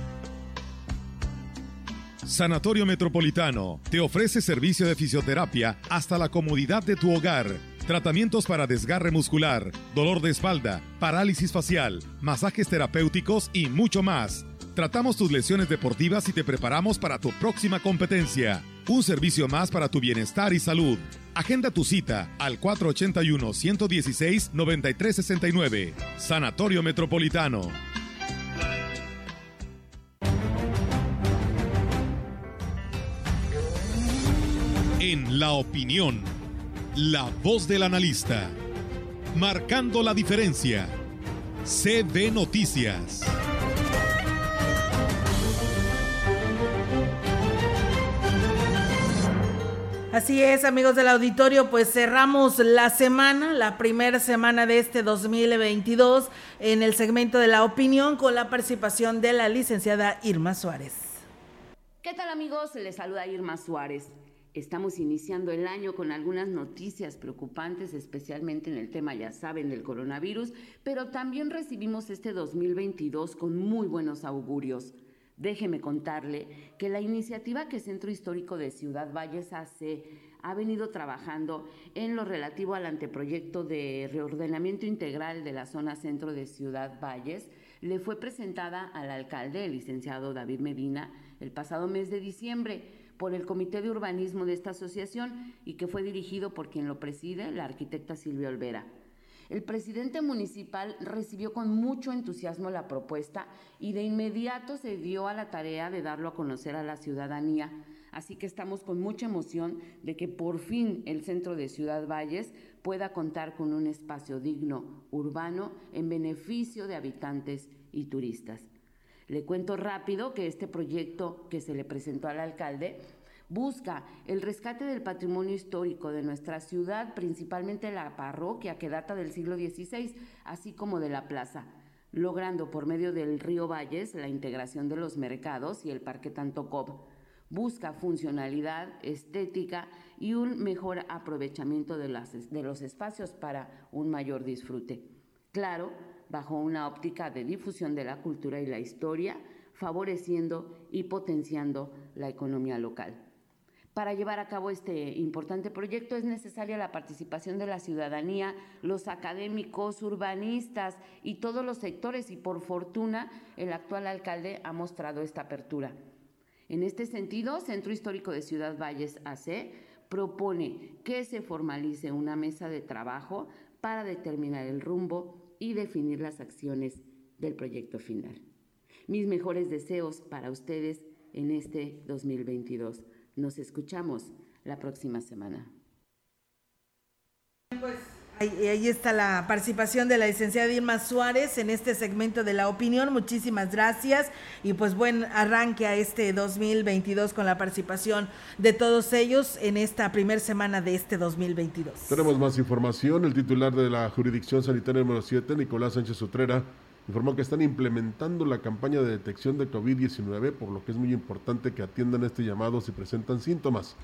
Sanatorio Metropolitano te ofrece servicio de fisioterapia hasta la comodidad de tu hogar. Tratamientos para desgarre muscular, dolor de espalda, parálisis facial, masajes terapéuticos y mucho más. Tratamos tus lesiones deportivas y te preparamos para tu próxima competencia. Un servicio más para tu bienestar y salud. Agenda tu cita al 481-116-9369. Sanatorio Metropolitano. En la opinión, la voz del analista, marcando la diferencia. CB Noticias. Así es, amigos del auditorio, pues cerramos la semana, la primera semana de este 2022 en el segmento de la opinión con la participación de la licenciada Irma Suárez. ¿Qué tal amigos? Les saluda Irma Suárez. Estamos iniciando el año con algunas noticias preocupantes, especialmente en el tema, ya saben, del coronavirus, pero también recibimos este 2022 con muy buenos augurios. Déjeme contarle que la iniciativa que Centro Histórico de Ciudad Valles hace ha venido trabajando en lo relativo al anteproyecto de reordenamiento integral de la zona centro de Ciudad Valles, le fue presentada al alcalde, el licenciado David Medina, el pasado mes de diciembre por el Comité de Urbanismo de esta asociación y que fue dirigido por quien lo preside, la arquitecta Silvia Olvera. El presidente municipal recibió con mucho entusiasmo la propuesta y de inmediato se dio a la tarea de darlo a conocer a la ciudadanía. Así que estamos con mucha emoción de que por fin el centro de Ciudad Valles pueda contar con un espacio digno, urbano, en beneficio de habitantes y turistas. Le cuento rápido que este proyecto que se le presentó al alcalde busca el rescate del patrimonio histórico de nuestra ciudad, principalmente la parroquia que data del siglo XVI, así como de la plaza, logrando por medio del río Valles la integración de los mercados y el Parque Tantocob. Busca funcionalidad, estética y un mejor aprovechamiento de, las, de los espacios para un mayor disfrute. Claro, bajo una óptica de difusión de la cultura y la historia, favoreciendo y potenciando la economía local. Para llevar a cabo este importante proyecto es necesaria la participación de la ciudadanía, los académicos, urbanistas y todos los sectores y por fortuna el actual alcalde ha mostrado esta apertura. En este sentido, Centro Histórico de Ciudad Valles AC propone que se formalice una mesa de trabajo para determinar el rumbo y definir las acciones del proyecto final. Mis mejores deseos para ustedes en este 2022. Nos escuchamos la próxima semana. Pues ahí, ahí, está la participación de la licenciada Irma Suárez en este segmento de la opinión. Muchísimas gracias y pues buen arranque a este 2022 con la participación de todos ellos en esta primera semana de este 2022. Tenemos más información. El titular de la jurisdicción sanitaria número 7, Nicolás Sánchez Utrera, informó que están implementando la campaña de detección de COVID-19, por lo que es muy importante que atiendan este llamado si presentan síntomas.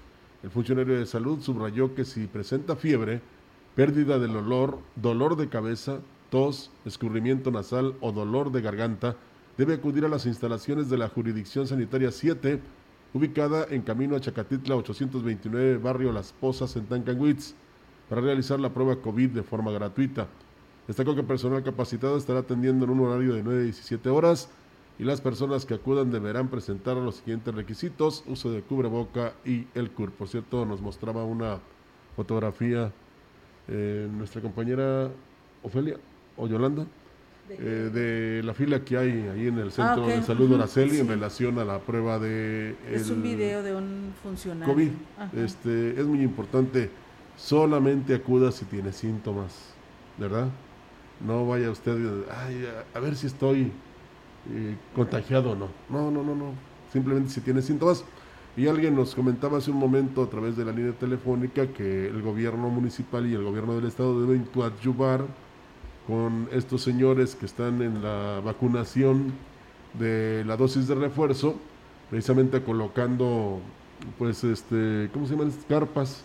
El funcionario de salud subrayó que si presenta fiebre, pérdida del olor, dolor de cabeza, tos, escurrimiento nasal o dolor de garganta, debe acudir a las instalaciones de la Jurisdicción Sanitaria 7, ubicada en camino a Chacatitla 829, barrio Las Pozas, en Tancanwitz, para realizar la prueba COVID de forma gratuita. Destacó que personal capacitado estará atendiendo en un horario de 9 a 17 horas y las personas que acudan deberán presentar los siguientes requisitos, uso de cubreboca y el CUR. Por cierto, nos mostraba una fotografía eh, nuestra compañera Ofelia o Yolanda eh, de la fila que hay ahí en el Centro Ah, ok. de Salud Araceli en relación a la prueba de Es un video de un funcionario. COVID. Ajá. Este, es muy importante, solamente acuda si tiene síntomas, ¿verdad? No vaya usted, "Ay, a, a ver si estoy eh, contagiado o no. No, no, no, no. Simplemente si tiene síntomas. Y alguien nos comentaba hace un momento a través de la línea telefónica que el gobierno municipal y el gobierno del estado deben coadyuvar con estos señores que están en la vacunación de la dosis de refuerzo, precisamente colocando, pues, este, ¿cómo se llaman? Carpas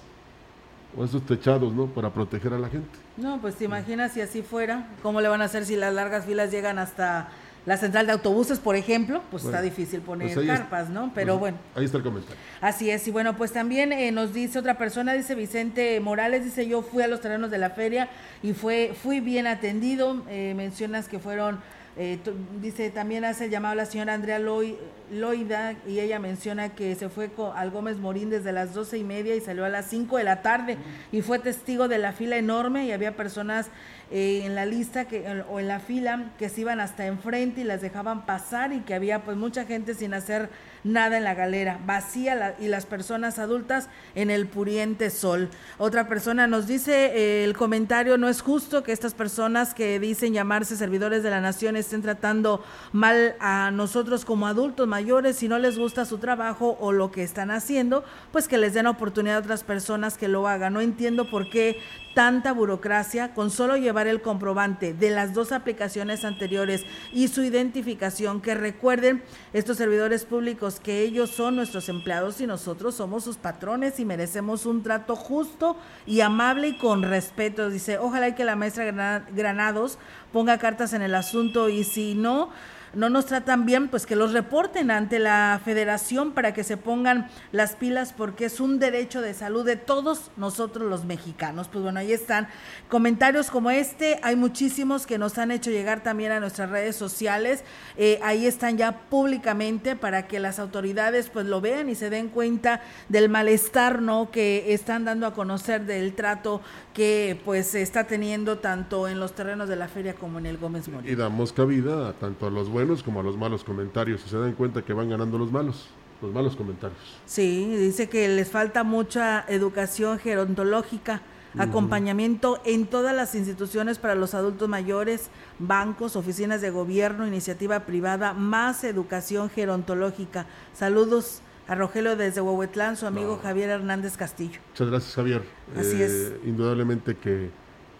o esos techados, ¿no? Para proteger a la gente. No, pues te imaginas si así fuera, ¿cómo le van a hacer si las largas filas llegan hasta la central de autobuses, por ejemplo? Pues Bueno, está difícil poner pues es- carpas, ¿no? Pero pues bueno. Ahí está el comentario. Así es, y bueno, pues también eh, nos dice otra persona, dice Vicente Morales, dice yo fui a los terrenos de la feria y fue fui bien atendido, eh, mencionas que fueron, eh, dice también hace el llamado la señora Andrea Loi- Loida y ella menciona que se fue co- al Gómez Morín desde las doce y media y salió a las 5 de la tarde y fue testigo de la fila enorme y había personas eh, en la lista que o en la fila que se iban hasta enfrente y las dejaban pasar y que había pues mucha gente sin hacer nada en la galera, vacía y las personas adultas en el puriente sol. Otra persona nos dice, eh, el comentario no es justo que estas personas que dicen llamarse servidores de la nación estén tratando mal a nosotros como adultos mayores, si no les gusta su trabajo o lo que están haciendo, pues que les den oportunidad a otras personas que lo hagan. No entiendo por qué tanta burocracia con solo llevar el comprobante de las dos aplicaciones anteriores y su identificación, que recuerden estos servidores públicos que ellos son nuestros empleados y nosotros somos sus patrones y merecemos un trato justo y amable y con respeto. Dice, ojalá que la maestra Grana- Granados ponga cartas en el asunto y si no, no nos tratan bien, pues que los reporten ante la federación para que se pongan las pilas porque es un derecho de salud de todos nosotros los mexicanos. Pues bueno, ahí están comentarios como este, hay muchísimos que nos han hecho llegar también a nuestras redes sociales, Eh, ahí están ya públicamente para que las autoridades pues lo vean y se den cuenta del malestar, ¿no? Que están dando a conocer del trato que pues se está teniendo tanto en los terrenos de la feria como en el Gómez Morín. Y damos cabida tanto a los buenos como a los malos comentarios. Y se dan cuenta que van ganando los malos, los malos comentarios. Sí, dice que les falta mucha educación gerontológica, acompañamiento en todas las instituciones para los adultos mayores, bancos, oficinas de gobierno, iniciativa privada, más educación gerontológica. Saludos a Rogelio desde Huehuetlán, su amigo Javier Hernández Castillo. Muchas gracias, Javier. Así Eh, Indudablemente que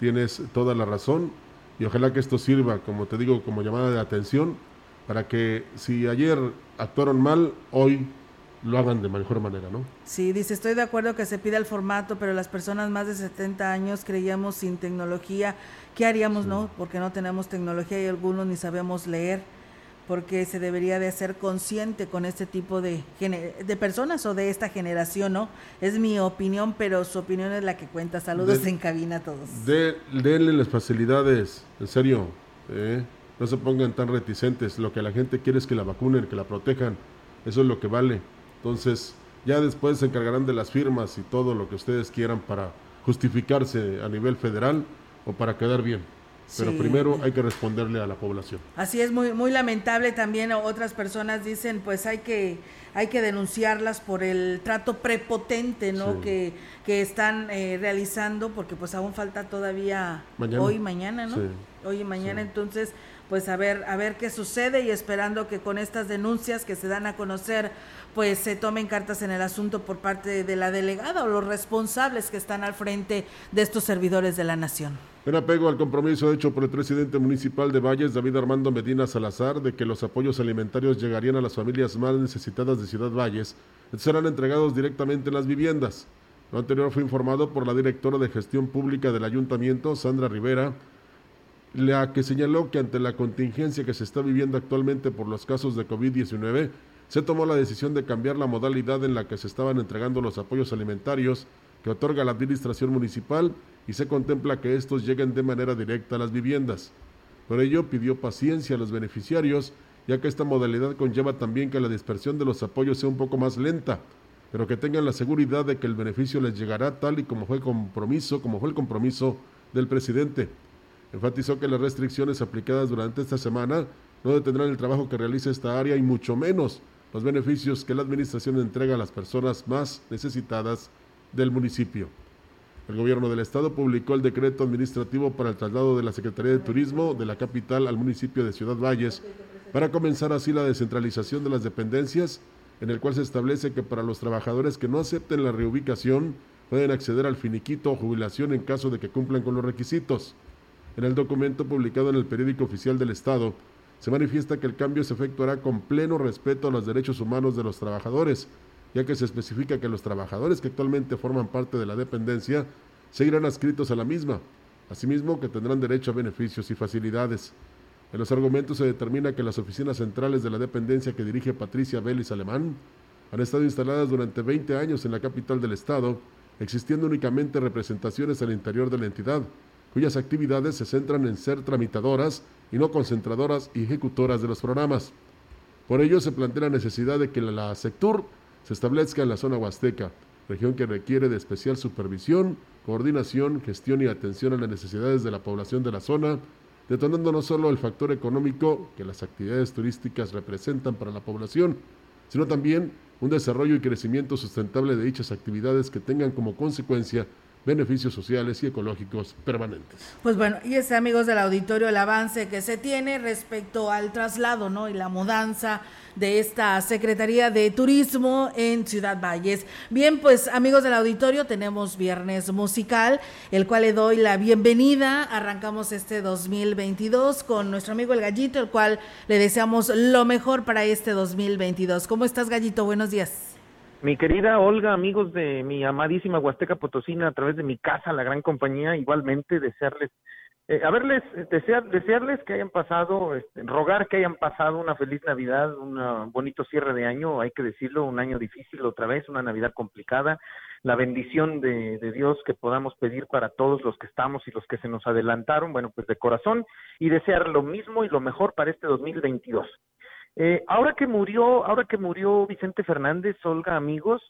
tienes toda la razón y ojalá que esto sirva, como te digo, como llamada de atención para que si ayer actuaron mal, hoy lo hagan de mejor manera, ¿no? Sí, dice, estoy de acuerdo que se pida el formato, pero las personas más de 70 años creíamos sin tecnología. ¿Qué haríamos, no? Porque no tenemos tecnología y algunos ni sabemos leer, porque se debería de hacer consciente con este tipo de, de personas o de esta generación, ¿no? Es mi opinión, pero su opinión es la que cuenta. Saludos De- en cabina a todos. De, denle las facilidades, en serio, ¿eh? No se pongan tan reticentes. Lo que la gente quiere es que la vacunen, que la protejan. Eso es lo que vale. Entonces, ya después se encargarán de las firmas y todo lo que ustedes quieran para justificarse a nivel federal o para quedar bien. Pero Sí. primero hay que responderle a la población. Así es muy muy lamentable también otras personas dicen pues hay que hay que denunciarlas por el trato prepotente no Sí. que, que están eh, realizando porque pues aún falta todavía Mañana. hoy y mañana no Sí. hoy y mañana entonces pues a ver a ver qué sucede y esperando que con estas denuncias que se dan a conocer pues se tomen cartas en el asunto por parte de la delegada o los responsables que están al frente de estos servidores de la nación. En apego al compromiso hecho por el presidente municipal de Valles, David Armando Medina Salazar, de que los apoyos alimentarios llegarían a las familias más necesitadas de Ciudad Valles, serán entregados directamente en las viviendas. Lo anterior fue informado por la directora de gestión pública del ayuntamiento, Sandra Rivera, la que señaló que ante la contingencia que se está viviendo actualmente por los casos de COVID-19, se tomó la decisión de cambiar la modalidad en la que se estaban entregando los apoyos alimentarios que otorga la administración municipal y se contempla que estos lleguen de manera directa a las viviendas. Por ello, pidió paciencia a los beneficiarios, ya que esta modalidad conlleva también que la dispersión de los apoyos sea un poco más lenta, pero que tengan la seguridad de que el beneficio les llegará tal y como fue compromiso, como fue el compromiso del presidente. Enfatizó que las restricciones aplicadas durante esta semana no detendrán el trabajo que realiza esta área y mucho menos los beneficios que la administración entrega a las personas más necesitadas del municipio. El gobierno del estado publicó el decreto administrativo para el traslado de la Secretaría de Turismo de la capital al municipio de Ciudad Valles para comenzar así la descentralización de las dependencias, en el cual se establece que para los trabajadores que no acepten la reubicación pueden acceder al finiquito o jubilación en caso de que cumplan con los requisitos. En el documento publicado en el periódico oficial del Estado, se manifiesta que el cambio se efectuará con pleno respeto a los derechos humanos de los trabajadores, ya que se especifica que los trabajadores que actualmente forman parte de la dependencia seguirán adscritos a la misma, asimismo que tendrán derecho a beneficios y facilidades. En los argumentos se determina que las oficinas centrales de la dependencia que dirige Patricia Vélez Alemán han estado instaladas durante 20 años en la capital del estado, existiendo únicamente representaciones al interior de la entidad, cuyas actividades se centran en ser tramitadoras y no concentradoras y ejecutoras de los programas. Por ello se plantea la necesidad de que la SECTUR se establezca en la zona huasteca, región que requiere de especial supervisión, coordinación, gestión y atención a las necesidades de la población de la zona, detonando no solo el factor económico que las actividades turísticas representan para la población, sino también un desarrollo y crecimiento sustentable de dichas actividades que tengan como consecuencia beneficios sociales y ecológicos permanentes. Pues bueno, y ese amigos del auditorio el avance que se tiene respecto al traslado, ¿no? y la mudanza de esta Secretaría de Turismo en Ciudad Valles. Bien, pues amigos del auditorio, tenemos viernes musical, el cual le doy la bienvenida. Arrancamos este 2022 con nuestro amigo el Gallito, el cual le deseamos lo mejor para este 2022. ¿Cómo estás, Gallito? Buenos días. Mi querida Olga, amigos de mi amadísima Huasteca Potosina, a través de mi casa, la gran compañía, igualmente desearles eh, a verles, desear, desearles que hayan pasado, este, rogar que hayan pasado una feliz Navidad, un bonito cierre de año, hay que decirlo, un año difícil otra vez, una Navidad complicada, la bendición de, de, Dios que podamos pedir para todos los que estamos y los que se nos adelantaron, bueno, pues de corazón, y desear lo mismo y lo mejor para este 2022. Eh, ahora que murió, ahora que murió Vicente Fernández, Olga, amigos,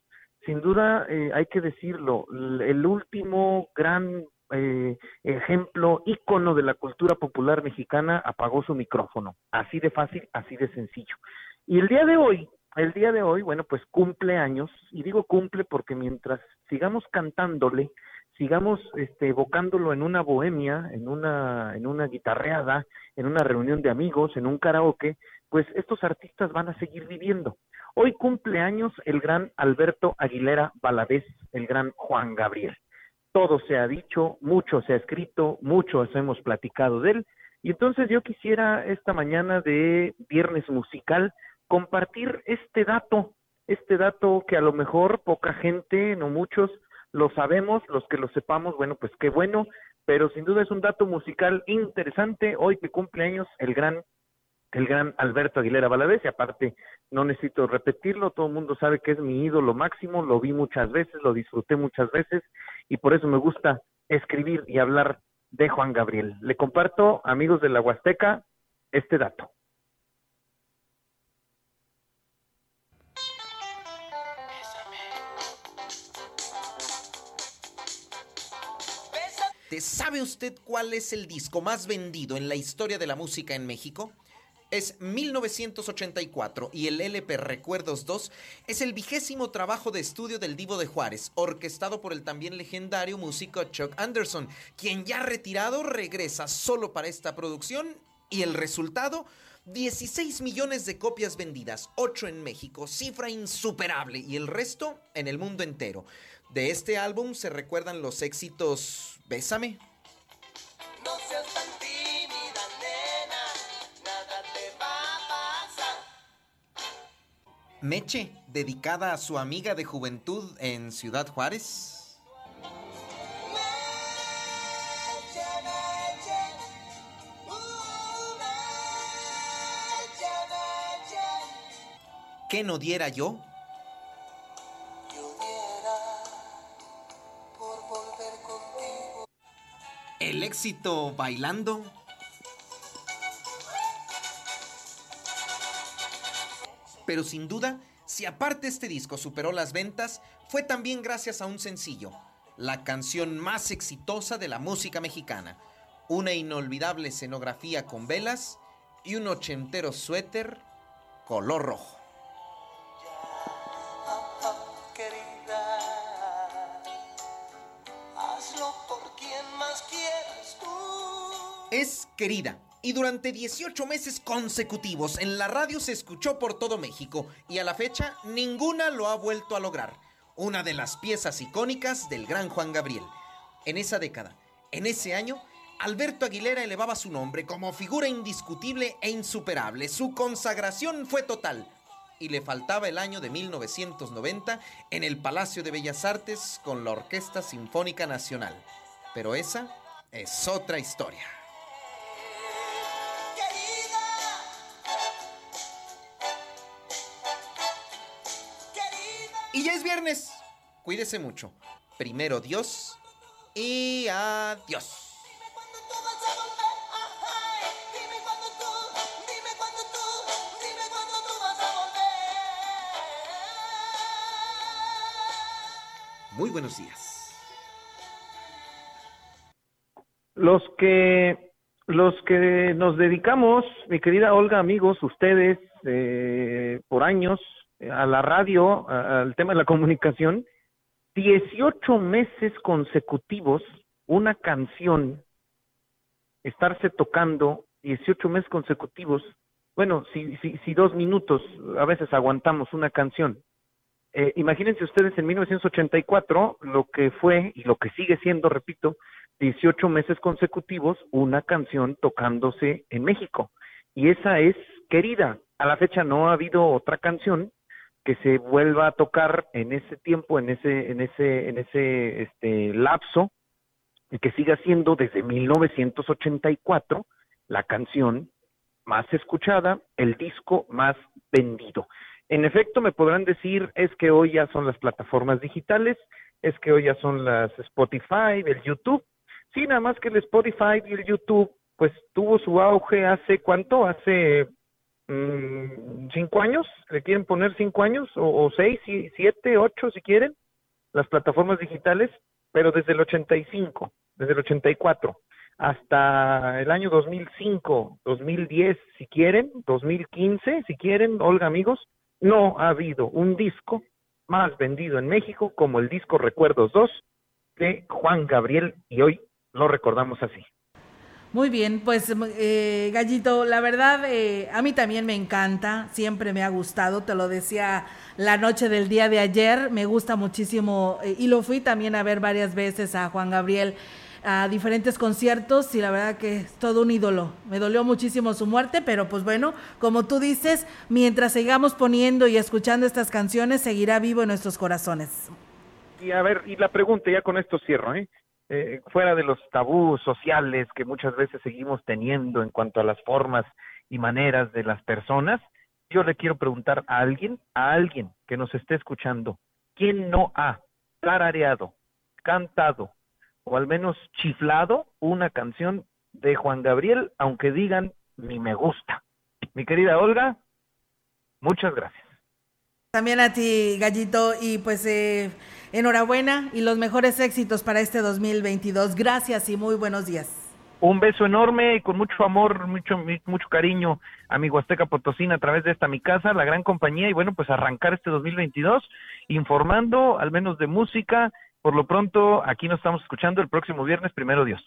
sin duda eh, hay que decirlo, el último gran eh, ejemplo, ícono de la cultura popular mexicana, apagó su micrófono. Así de fácil, así de sencillo. Y el día de hoy, el día de hoy, bueno, pues cumple años, y digo cumple porque mientras sigamos cantándole, sigamos este, evocándolo en una bohemia, en una, en una guitarreada, en una reunión de amigos, en un karaoke, pues estos artistas van a seguir viviendo. Hoy cumple años el gran Alberto Aguilera Valadez, el gran Juan Gabriel todo se ha dicho, mucho se ha escrito, mucho hemos platicado de él. Y entonces yo quisiera esta mañana de viernes musical compartir este dato, este dato que a lo mejor poca gente, no muchos, lo sabemos, los que lo sepamos, bueno, pues qué bueno, pero sin duda es un dato musical interesante, hoy que cumple años el gran el gran Alberto Aguilera Valadez, y aparte no necesito repetirlo, todo el mundo sabe que es mi ídolo máximo, lo vi muchas veces, lo disfruté muchas veces, y por eso me gusta escribir y hablar de Juan Gabriel. Le comparto, amigos de la Huasteca, este dato. ¿Sabe usted cuál es el disco más vendido en la historia de la música en México? Es 1984 y el LP Recuerdos 2 es el vigésimo trabajo de estudio del Divo de Juárez, orquestado por el también legendario músico Chuck Anderson, quien ya retirado regresa solo para esta producción y el resultado 16 millones de copias vendidas, 8 en México, cifra insuperable y el resto en el mundo entero. De este álbum se recuerdan los éxitos Bésame, no Meche, dedicada a su amiga de juventud en Ciudad Juárez. ¿Qué no diera yo? El éxito bailando. Pero sin duda, si aparte este disco superó las ventas, fue también gracias a un sencillo, la canción más exitosa de la música mexicana, una inolvidable escenografía con velas y un ochentero suéter color rojo. Es querida y durante 18 meses consecutivos en la radio se escuchó por todo México y a la fecha ninguna lo ha vuelto a lograr. Una de las piezas icónicas del gran Juan Gabriel. En esa década, en ese año, Alberto Aguilera elevaba su nombre como figura indiscutible e insuperable. Su consagración fue total. Y le faltaba el año de 1990 en el Palacio de Bellas Artes con la Orquesta Sinfónica Nacional. Pero esa es otra historia. Viernes. Cuídese mucho. Primero Dios y adiós. Muy buenos días. Los que los que nos dedicamos, mi querida Olga, amigos, ustedes, eh, por años, a la radio, al tema de la comunicación, 18 meses consecutivos, una canción, estarse tocando 18 meses consecutivos, bueno, si, si, si dos minutos a veces aguantamos una canción. Eh, imagínense ustedes en 1984 lo que fue y lo que sigue siendo, repito, 18 meses consecutivos una canción tocándose en México. Y esa es querida. A la fecha no ha habido otra canción que se vuelva a tocar en ese tiempo, en ese, en ese, en ese este lapso, y que siga siendo desde 1984 la canción más escuchada, el disco más vendido. En efecto, me podrán decir, es que hoy ya son las plataformas digitales, es que hoy ya son las Spotify, el YouTube. Sí, nada más que el Spotify y el YouTube, pues tuvo su auge hace cuánto, hace cinco años, le quieren poner cinco años, o, seis, siete, ocho si quieren, las plataformas digitales, pero desde el 85, desde el 84 hasta el año 2005, 2010 si quieren, 2015 si quieren, Olga amigos, no ha habido un disco más vendido en México como el disco Recuerdos 2 de Juan Gabriel y hoy lo recordamos así. Muy bien, pues eh, Gallito, la verdad eh, a mí también me encanta, siempre me ha gustado, te lo decía la noche del día de ayer, me gusta muchísimo eh, y lo fui también a ver varias veces a Juan Gabriel a diferentes conciertos y la verdad que es todo un ídolo. Me dolió muchísimo su muerte, pero pues bueno, como tú dices, mientras sigamos poniendo y escuchando estas canciones, seguirá vivo en nuestros corazones. Y a ver, y la pregunta, ya con esto cierro, ¿eh? Eh, fuera de los tabús sociales que muchas veces seguimos teniendo en cuanto a las formas y maneras de las personas, yo le quiero preguntar a alguien, a alguien que nos esté escuchando, ¿quién no ha tarareado, cantado o al menos chiflado una canción de Juan Gabriel, aunque digan ni me gusta? Mi querida Olga, muchas gracias. También a ti, Gallito, y pues eh, enhorabuena y los mejores éxitos para este 2022. Gracias y muy buenos días. Un beso enorme y con mucho amor, mucho, mucho cariño a mi Huasteca Potosina a través de esta mi casa, la gran compañía, y bueno, pues arrancar este 2022 informando al menos de música. Por lo pronto, aquí nos estamos escuchando el próximo viernes, primero Dios.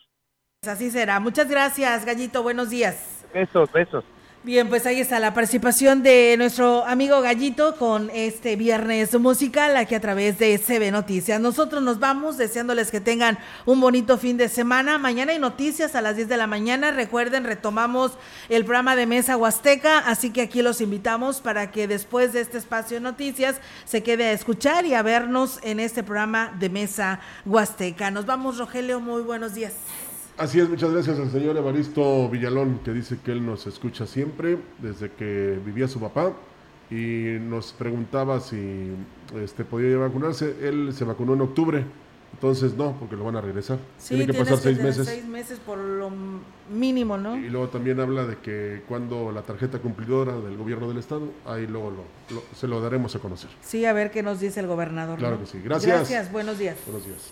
Así será. Muchas gracias, Gallito. Buenos días. Besos, besos. Bien, pues ahí está la participación de nuestro amigo Gallito con este viernes musical aquí a través de CB Noticias. Nosotros nos vamos deseándoles que tengan un bonito fin de semana. Mañana hay noticias a las 10 de la mañana. Recuerden, retomamos el programa de Mesa Huasteca, así que aquí los invitamos para que después de este espacio de noticias se quede a escuchar y a vernos en este programa de Mesa Huasteca. Nos vamos, Rogelio, muy buenos días. Así es, muchas gracias al señor Evaristo Villalón, que dice que él nos escucha siempre desde que vivía su papá y nos preguntaba si este, podía vacunarse. Él se vacunó en octubre Entonces no, porque lo van a regresar. Sí, Tiene que pasar seis tener meses. seis meses por lo mínimo, ¿no? Y luego también habla de que cuando la tarjeta cumplidora del gobierno del estado, ahí luego lo- lo- se lo daremos a conocer. Sí, a ver qué nos dice el gobernador. Claro ¿no? que sí. Gracias. Gracias, buenos días. Buenos días.